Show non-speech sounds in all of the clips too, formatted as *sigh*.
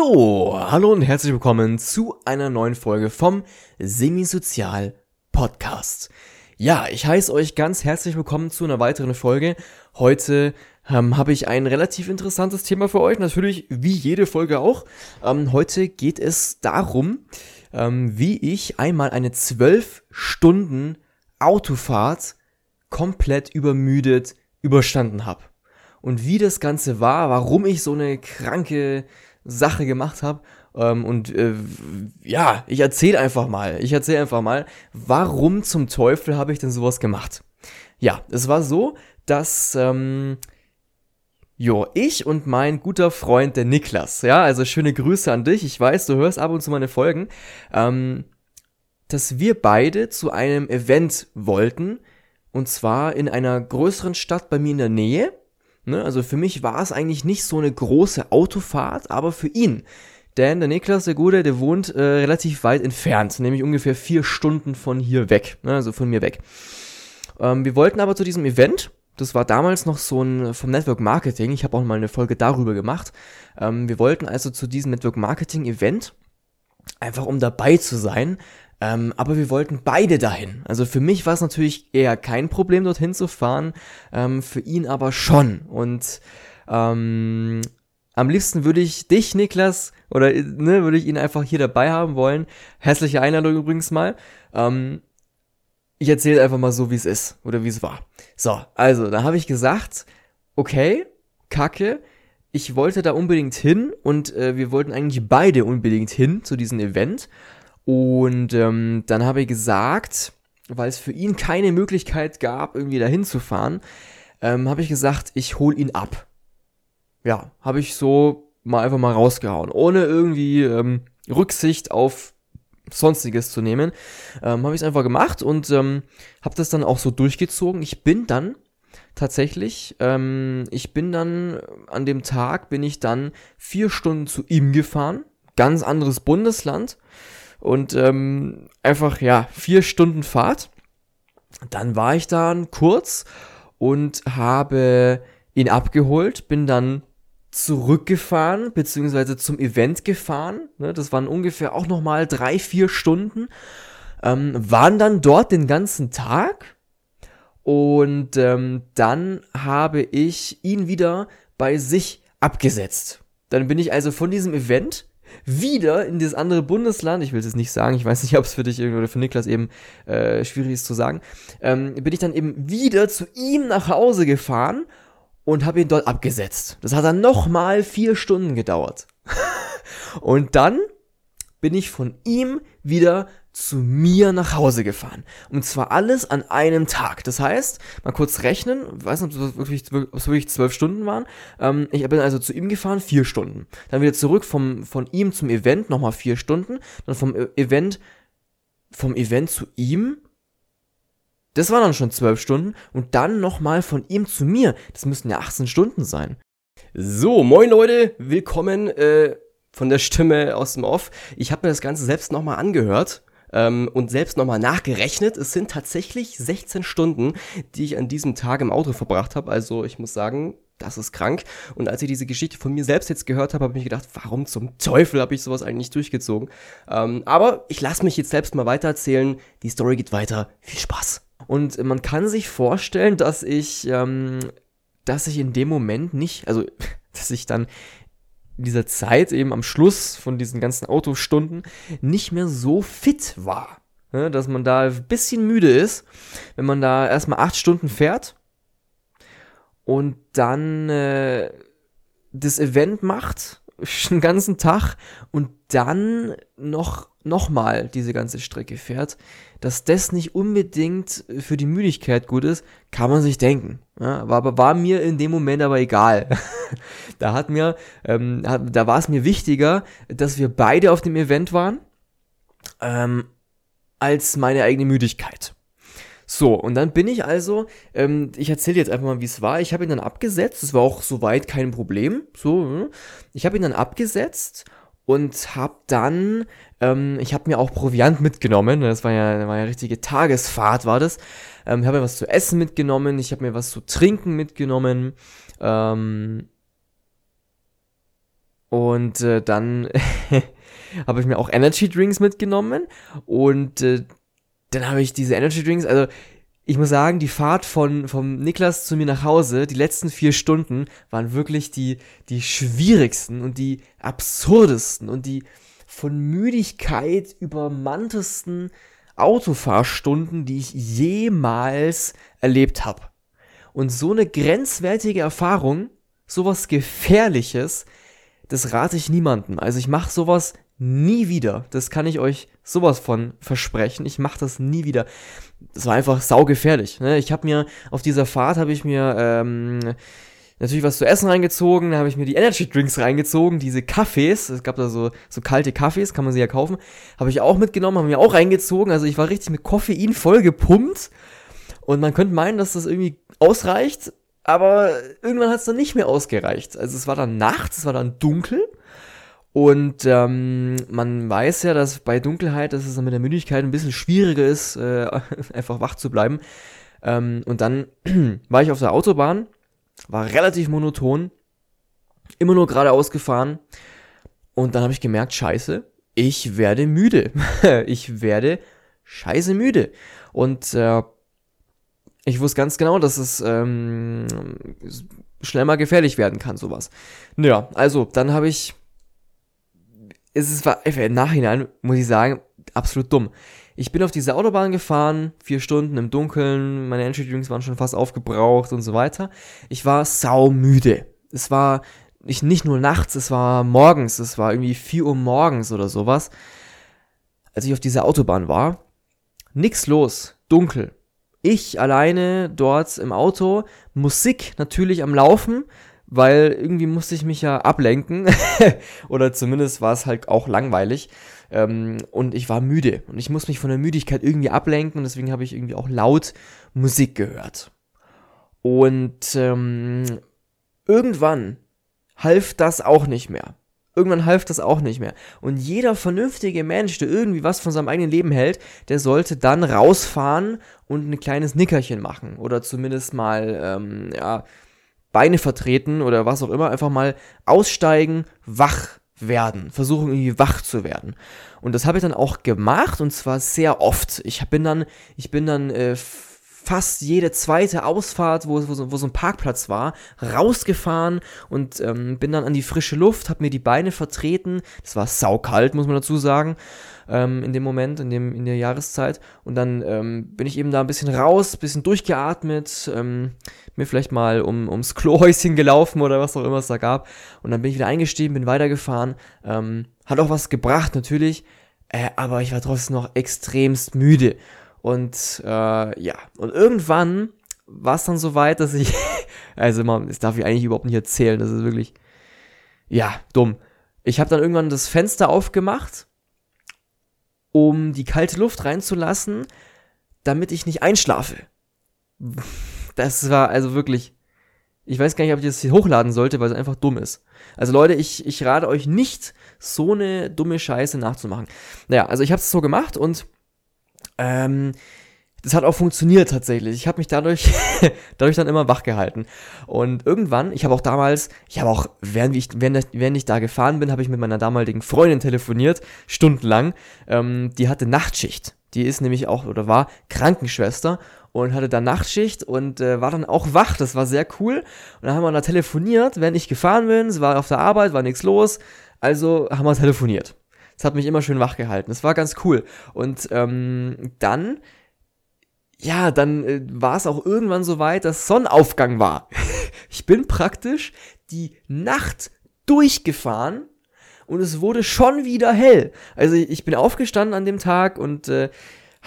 So, hallo und herzlich willkommen zu einer neuen Folge vom Semisozial Podcast. Ja, ich heiße euch ganz herzlich willkommen zu einer weiteren Folge. Heute ähm, habe ich ein relativ interessantes Thema für euch, natürlich wie jede Folge auch. Ähm, heute geht es darum, ähm, wie ich einmal eine 12 Stunden Autofahrt komplett übermüdet überstanden habe. Und wie das Ganze war, warum ich so eine kranke Sache gemacht habe. Ähm, und äh, ja, ich erzähle einfach mal. Ich erzähle einfach mal, warum zum Teufel habe ich denn sowas gemacht? Ja, es war so, dass ähm, Jo, ich und mein guter Freund, der Niklas, ja, also schöne Grüße an dich. Ich weiß, du hörst ab und zu meine Folgen, ähm, dass wir beide zu einem Event wollten, und zwar in einer größeren Stadt bei mir in der Nähe. Ne? Also für mich war es eigentlich nicht so eine große Autofahrt, aber für ihn. Denn der Niklas, der Gute, der wohnt äh, relativ weit entfernt, nämlich ungefähr vier Stunden von hier weg, ne? also von mir weg. Ähm, wir wollten aber zu diesem Event, das war damals noch so ein vom Network Marketing, ich habe auch mal eine Folge darüber gemacht. Ähm, wir wollten also zu diesem Network Marketing Event, einfach um dabei zu sein, ähm, aber wir wollten beide dahin. Also für mich war es natürlich eher kein Problem, dorthin zu fahren, ähm, für ihn aber schon. Und ähm, am liebsten würde ich dich, Niklas, oder ne, würde ich ihn einfach hier dabei haben wollen. Hässliche Einladung übrigens mal. Ähm, ich erzähle einfach mal so, wie es ist oder wie es war. So, also, da habe ich gesagt, okay, Kacke, ich wollte da unbedingt hin und äh, wir wollten eigentlich beide unbedingt hin zu diesem Event. Und ähm, dann habe ich gesagt, weil es für ihn keine Möglichkeit gab, irgendwie dahin zu fahren, ähm, habe ich gesagt, ich hol ihn ab. Ja, habe ich so mal einfach mal rausgehauen, ohne irgendwie ähm, Rücksicht auf sonstiges zu nehmen, ähm, habe ich es einfach gemacht und ähm, habe das dann auch so durchgezogen. Ich bin dann tatsächlich, ähm, ich bin dann an dem Tag bin ich dann vier Stunden zu ihm gefahren, ganz anderes Bundesland und ähm, einfach, ja, vier Stunden Fahrt. Dann war ich dann kurz und habe ihn abgeholt, bin dann zurückgefahren, beziehungsweise zum Event gefahren. Ne, das waren ungefähr auch nochmal drei, vier Stunden. Ähm, waren dann dort den ganzen Tag. Und ähm, dann habe ich ihn wieder bei sich abgesetzt. Dann bin ich also von diesem Event wieder in dieses andere Bundesland, ich will es jetzt nicht sagen, ich weiß nicht, *laughs* ob es für dich oder für Niklas eben äh, schwierig ist zu sagen, ähm, bin ich dann eben wieder zu ihm nach Hause gefahren und habe ihn dort abgesetzt. Das hat dann nochmal vier Stunden gedauert. *laughs* und dann bin ich von ihm wieder zu mir nach Hause gefahren. Und zwar alles an einem Tag. Das heißt, mal kurz rechnen, weiß nicht, ob es wirklich, wirklich zwölf Stunden waren. Ähm, ich bin also zu ihm gefahren, vier Stunden. Dann wieder zurück vom, von ihm zum Event, nochmal vier Stunden. Dann vom e-, Event, vom Event zu ihm. Das waren dann schon zwölf Stunden. Und dann nochmal von ihm zu mir. Das müssten ja 18 Stunden sein. So, moin Leute, willkommen äh, von der Stimme aus dem Off. Ich habe mir das Ganze selbst nochmal angehört ähm, und selbst nochmal nachgerechnet. Es sind tatsächlich 16 Stunden, die ich an diesem Tag im Auto verbracht habe. Also ich muss sagen, das ist krank. Und als ich diese Geschichte von mir selbst jetzt gehört habe, habe ich mir gedacht, warum zum Teufel habe ich sowas eigentlich durchgezogen? Ähm, aber ich lasse mich jetzt selbst mal weitererzählen. Die Story geht weiter. Viel Spaß. Und man kann sich vorstellen, dass ich, ähm, dass ich in dem Moment nicht, also *laughs* dass ich dann dieser Zeit eben am Schluss von diesen ganzen Autostunden nicht mehr so fit war. Ne, dass man da ein bisschen müde ist, wenn man da erstmal acht Stunden fährt und dann äh, das Event macht, *laughs* den ganzen Tag und dann noch, noch mal diese ganze Strecke fährt, dass das nicht unbedingt für die Müdigkeit gut ist, kann man sich denken. Ja, aber war mir in dem Moment aber egal. *laughs* da hat mir, ähm, hat, da war es mir wichtiger, dass wir beide auf dem Event waren, ähm, als meine eigene Müdigkeit. So, und dann bin ich also, ähm, ich erzähle jetzt einfach mal, wie es war. Ich habe ihn dann abgesetzt, das war auch soweit kein Problem. So, ne? ich habe ihn dann abgesetzt und habe dann, ähm, ich habe mir auch Proviant mitgenommen. Das war ja, war ja richtige Tagesfahrt, war das. Ähm, ich habe mir was zu essen mitgenommen, ich habe mir was zu trinken mitgenommen. Ähm, Und äh, dann *laughs* habe ich mir auch Energy Drinks mitgenommen und äh, dann habe ich diese Energy Drinks, also ich muss sagen, die Fahrt von vom Niklas zu mir nach Hause, die letzten vier Stunden waren wirklich die die schwierigsten und die absurdesten und die von Müdigkeit übermanntesten Autofahrstunden, die ich jemals erlebt habe. Und so eine grenzwertige Erfahrung, sowas Gefährliches, das rate ich niemandem. Also ich mache sowas nie wieder. Das kann ich euch sowas von versprechen. Ich mache das nie wieder. Das war einfach saugefährlich. Ne? Ich habe mir auf dieser Fahrt habe ich mir ähm, natürlich was zu essen reingezogen, da habe ich mir die Energy Drinks reingezogen, diese Kaffees, es gab da so, so kalte Kaffees, kann man sie ja kaufen, habe ich auch mitgenommen, habe mir auch reingezogen, also ich war richtig mit Koffein voll gepumpt und man könnte meinen, dass das irgendwie ausreicht, aber irgendwann hat es dann nicht mehr ausgereicht. Also es war dann nachts, es war dann dunkel und ähm, man weiß ja, dass bei Dunkelheit, dass es mit der Müdigkeit ein bisschen schwieriger ist, äh, *laughs* einfach wach zu bleiben. Ähm, und dann *clears throat* war ich auf der Autobahn war relativ monoton, immer nur geradeaus gefahren. Und dann habe ich gemerkt, scheiße, ich werde müde. *laughs* ich werde scheiße müde. Und äh, ich wusste ganz genau, dass es ähm, schnell mal gefährlich werden kann, sowas. Naja, also, dann habe ich. Es ist im Nachhinein, muss ich sagen, absolut dumm. Ich bin auf diese Autobahn gefahren, vier Stunden im Dunkeln, meine Energy waren schon fast aufgebraucht und so weiter. Ich war saumüde. Es war nicht, nicht nur nachts, es war morgens, es war irgendwie 4 Uhr morgens oder sowas. Als ich auf dieser Autobahn war, nix los, dunkel. Ich alleine dort im Auto, Musik natürlich am Laufen, weil irgendwie musste ich mich ja ablenken. *laughs* Oder zumindest war es halt auch langweilig. Ähm, und ich war müde. Und ich muss mich von der Müdigkeit irgendwie ablenken. Und deswegen habe ich irgendwie auch laut Musik gehört. Und ähm, irgendwann half das auch nicht mehr. Irgendwann half das auch nicht mehr. Und jeder vernünftige Mensch, der irgendwie was von seinem eigenen Leben hält, der sollte dann rausfahren und ein kleines Nickerchen machen. Oder zumindest mal, ähm, ja, Beine vertreten oder was auch immer. Einfach mal aussteigen, wach werden, versuchen irgendwie wach zu werden. Und das habe ich dann auch gemacht und zwar sehr oft. Ich bin dann, ich bin dann äh, fast jede zweite Ausfahrt, wo, wo, so, wo so ein Parkplatz war, rausgefahren und ähm, bin dann an die frische Luft, habe mir die Beine vertreten. Das war saukalt, muss man dazu sagen, ähm, in dem Moment, in, dem, in der Jahreszeit. Und dann ähm, bin ich eben da ein bisschen raus, ein bisschen durchgeatmet, ähm, mir vielleicht mal um, ums Klohäuschen gelaufen oder was auch immer es da gab. Und dann bin ich wieder eingestiegen, bin weitergefahren. Ähm, hat auch was gebracht, natürlich. Äh, aber ich war trotzdem noch extremst müde. Und äh, ja, und irgendwann war es dann so weit, dass ich, *laughs* also man, das darf ich eigentlich überhaupt nicht erzählen, das ist wirklich, ja, dumm. Ich habe dann irgendwann das Fenster aufgemacht, um die kalte Luft reinzulassen, damit ich nicht einschlafe. Das war also wirklich, ich weiß gar nicht, ob ich das hier hochladen sollte, weil es einfach dumm ist. Also Leute, ich, ich rate euch nicht, so eine dumme Scheiße nachzumachen. Naja, also ich habe es so gemacht und ähm, das hat auch funktioniert tatsächlich. Ich habe mich dadurch, *laughs* dadurch dann immer wach gehalten. Und irgendwann, ich habe auch damals, ich habe auch, während ich, während, während ich da gefahren bin, habe ich mit meiner damaligen Freundin telefoniert, stundenlang. Ähm, die hatte Nachtschicht. Die ist nämlich auch, oder war Krankenschwester und hatte da Nachtschicht und äh, war dann auch wach. Das war sehr cool. Und dann haben wir da telefoniert, während ich gefahren bin. Sie war auf der Arbeit, war nichts los. Also haben wir telefoniert. Das hat mich immer schön wach gehalten. Das war ganz cool. Und ähm, dann, ja, dann äh, war es auch irgendwann so weit, dass Sonnenaufgang war. *laughs* ich bin praktisch die Nacht durchgefahren und es wurde schon wieder hell. Also ich bin aufgestanden an dem Tag und äh,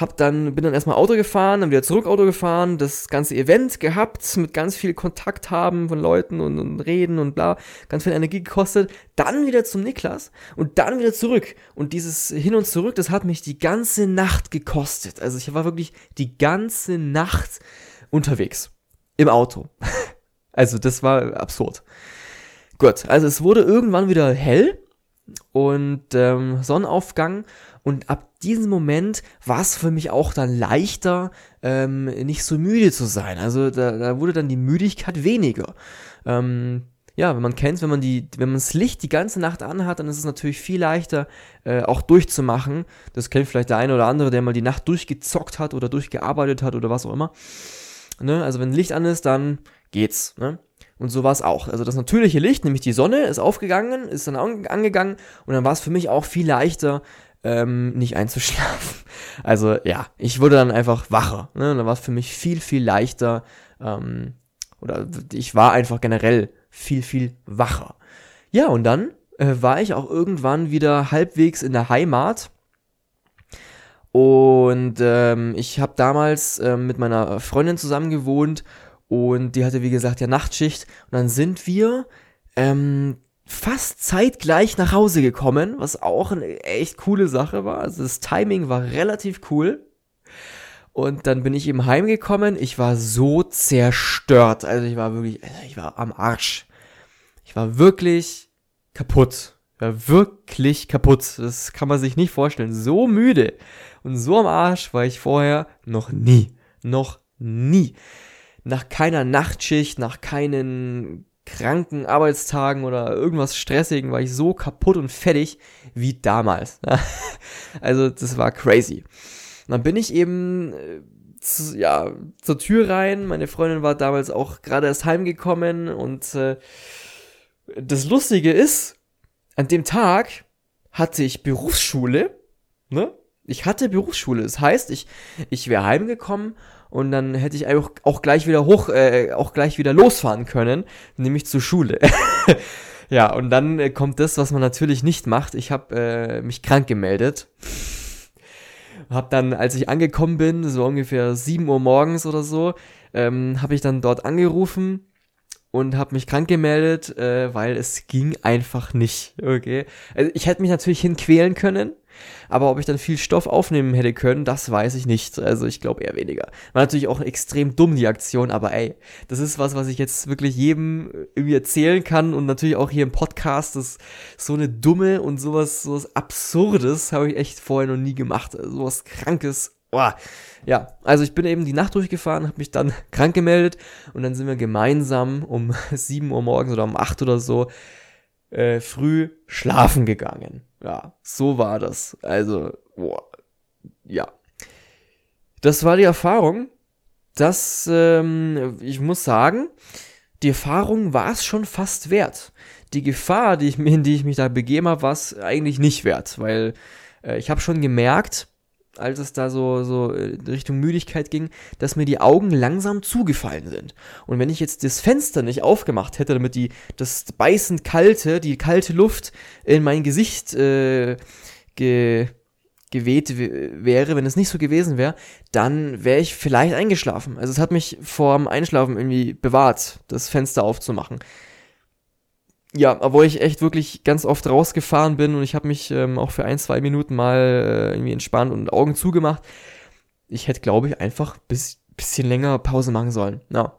hab dann, bin dann erstmal Auto gefahren, dann wieder zurück Auto gefahren, das ganze Event gehabt, mit ganz viel Kontakt haben von Leuten und, und reden und bla, ganz viel Energie gekostet, dann wieder zum Niklas und dann wieder zurück. Und dieses Hin und Zurück, das hat mich die ganze Nacht gekostet. Also ich war wirklich die ganze Nacht unterwegs. Im Auto. *laughs* also das war absurd. Gut, also es wurde irgendwann wieder hell und ähm, Sonnenaufgang und ab diesem Moment war es für mich auch dann leichter, ähm, nicht so müde zu sein. Also da, da wurde dann die Müdigkeit weniger. Ähm, ja, wenn man kennt, wenn man die, wenn man das Licht die ganze Nacht anhat, dann ist es natürlich viel leichter, äh, auch durchzumachen. Das kennt vielleicht der eine oder andere, der mal die Nacht durchgezockt hat oder durchgearbeitet hat oder was auch immer. Ne? Also wenn Licht an ist, dann geht's. Ne? Und so war es auch. Also das natürliche Licht, nämlich die Sonne, ist aufgegangen, ist dann angegangen und dann war es für mich auch viel leichter, ähm, nicht einzuschlafen. *laughs* Also ja, ich wurde dann einfach wacher. Ne? Und dann war es für mich viel, viel leichter. Ähm, oder ich war einfach generell viel, viel wacher. Ja, und dann äh, war ich auch irgendwann wieder halbwegs in der Heimat. Und ähm, ich habe damals äh, mit meiner Freundin zusammen gewohnt und die hatte, wie gesagt, ja Nachtschicht. Und dann sind wir ähm, fast zeitgleich nach Hause gekommen, was auch eine echt coole Sache war. Also das Timing war relativ cool. Und dann bin ich eben heimgekommen. Ich war so zerstört. Also ich war wirklich, also ich war am Arsch. Ich war wirklich kaputt. Ich war wirklich kaputt. Das kann man sich nicht vorstellen. So müde und so am Arsch war ich vorher noch nie. Noch nie. Nach keiner Nachtschicht, nach keinen kranken Arbeitstagen oder irgendwas Stressigen war ich so kaputt und fertig wie damals. *laughs* also das war crazy. Und dann bin ich eben äh, zu, ja, zur Tür rein. Meine Freundin war damals auch gerade erst heimgekommen und äh, das Lustige ist, an dem Tag hatte ich Berufsschule, ne? Ich hatte Berufsschule. Das heißt, ich, ich wäre heimgekommen und dann hätte ich auch, auch gleich wieder hoch, äh, auch gleich wieder losfahren können, nämlich zur Schule. *laughs* ja, und dann äh, kommt das, was man natürlich nicht macht. Ich habe äh, mich krank gemeldet. Hab dann, als ich angekommen bin, so ungefähr 7 Uhr morgens oder so, ähm, habe ich dann dort angerufen und habe mich krank gemeldet, äh, weil es ging einfach nicht. Okay, also ich hätte mich natürlich hinquälen können, aber ob ich dann viel Stoff aufnehmen hätte können, das weiß ich nicht. Also ich glaube eher weniger. War natürlich auch extrem dumm, die Aktion, aber ey, das ist was, was ich jetzt wirklich jedem irgendwie erzählen kann und natürlich auch hier im Podcast. Das so eine dumme und sowas, sowas Absurdes habe ich echt vorher noch nie gemacht. Also sowas Krankes. Boah. Ja, also ich bin eben die Nacht durchgefahren, habe mich dann *laughs* krank gemeldet und dann sind wir gemeinsam um *laughs* 7 Uhr morgens oder um 8 oder so äh, früh schlafen gegangen. Ja, so war das. Also, boah, ja. Das war die Erfahrung. Das, ähm, ich muss sagen, die Erfahrung war es schon fast wert. Die Gefahr, die ich, in die ich mich da begeben habe, war es eigentlich nicht wert, weil äh, ich habe schon gemerkt, als es da so, so äh, Richtung Müdigkeit ging, dass mir die Augen langsam zugefallen sind. Und wenn ich jetzt das Fenster nicht aufgemacht hätte, damit die, das beißend kalte, die kalte Luft in mein Gesicht äh, ge, geweht wäre, wenn es nicht so gewesen wäre, dann wäre ich vielleicht eingeschlafen. Also es hat mich vor dem Einschlafen irgendwie bewahrt, das Fenster aufzumachen ja, obwohl ich echt wirklich ganz oft rausgefahren bin und ich habe mich ähm, auch für ein, zwei Minuten mal äh, irgendwie entspannt und Augen zugemacht. Ich hätte, glaube ich, einfach bis bisschen länger Pause machen sollen. Na,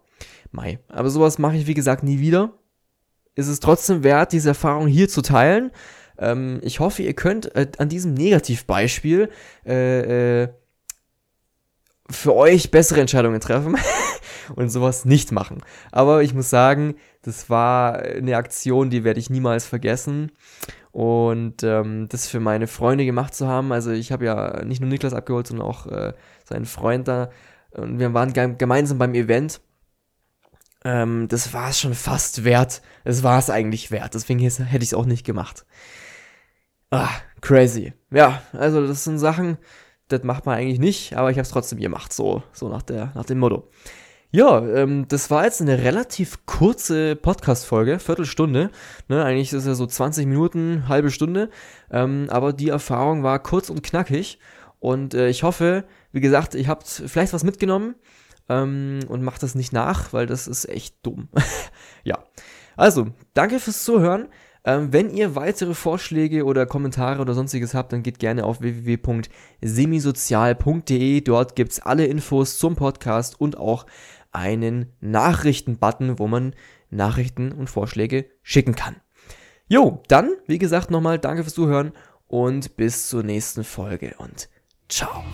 Mai. Aber sowas mache ich, wie gesagt, nie wieder. Ist es trotzdem wert, diese Erfahrung hier zu teilen. Ähm, ich hoffe, ihr könnt äh, an diesem Negativbeispiel äh, äh, für euch bessere Entscheidungen treffen. *laughs* und sowas nicht machen. Aber ich muss sagen, das war eine Aktion, die werde ich niemals vergessen. Und ähm, das für meine Freunde gemacht zu haben, also ich habe ja nicht nur Niklas abgeholt, sondern auch äh, seinen Freund da. Und wir waren ge gemeinsam beim Event. Ähm, das war es schon fast wert. Es war es eigentlich wert. Deswegen hätte ich es auch nicht gemacht. Ah, crazy. Ja, also das sind Sachen, das macht man eigentlich nicht, aber ich habe es trotzdem gemacht, so, so nach, der, nach dem Motto. Ja, ähm, das war jetzt eine relativ kurze Podcast-Folge, Viertelstunde. Ne, eigentlich ist es ja so 20 Minuten, halbe Stunde. Ähm, aber die Erfahrung war kurz und knackig. Und äh, ich hoffe, wie gesagt, ihr habt vielleicht was mitgenommen ähm, und macht das nicht nach, weil das ist echt dumm. *laughs* ja. Also, danke fürs Zuhören. Ähm, wenn ihr weitere Vorschläge oder Kommentare oder sonstiges habt, dann geht gerne auf www.semisozial.de. Dort gibt's alle Infos zum Podcast und auch einen Nachrichten-Button, wo man Nachrichten und Vorschläge schicken kann. Jo, dann, wie gesagt, nochmal danke fürs Zuhören und bis zur nächsten Folge und ciao.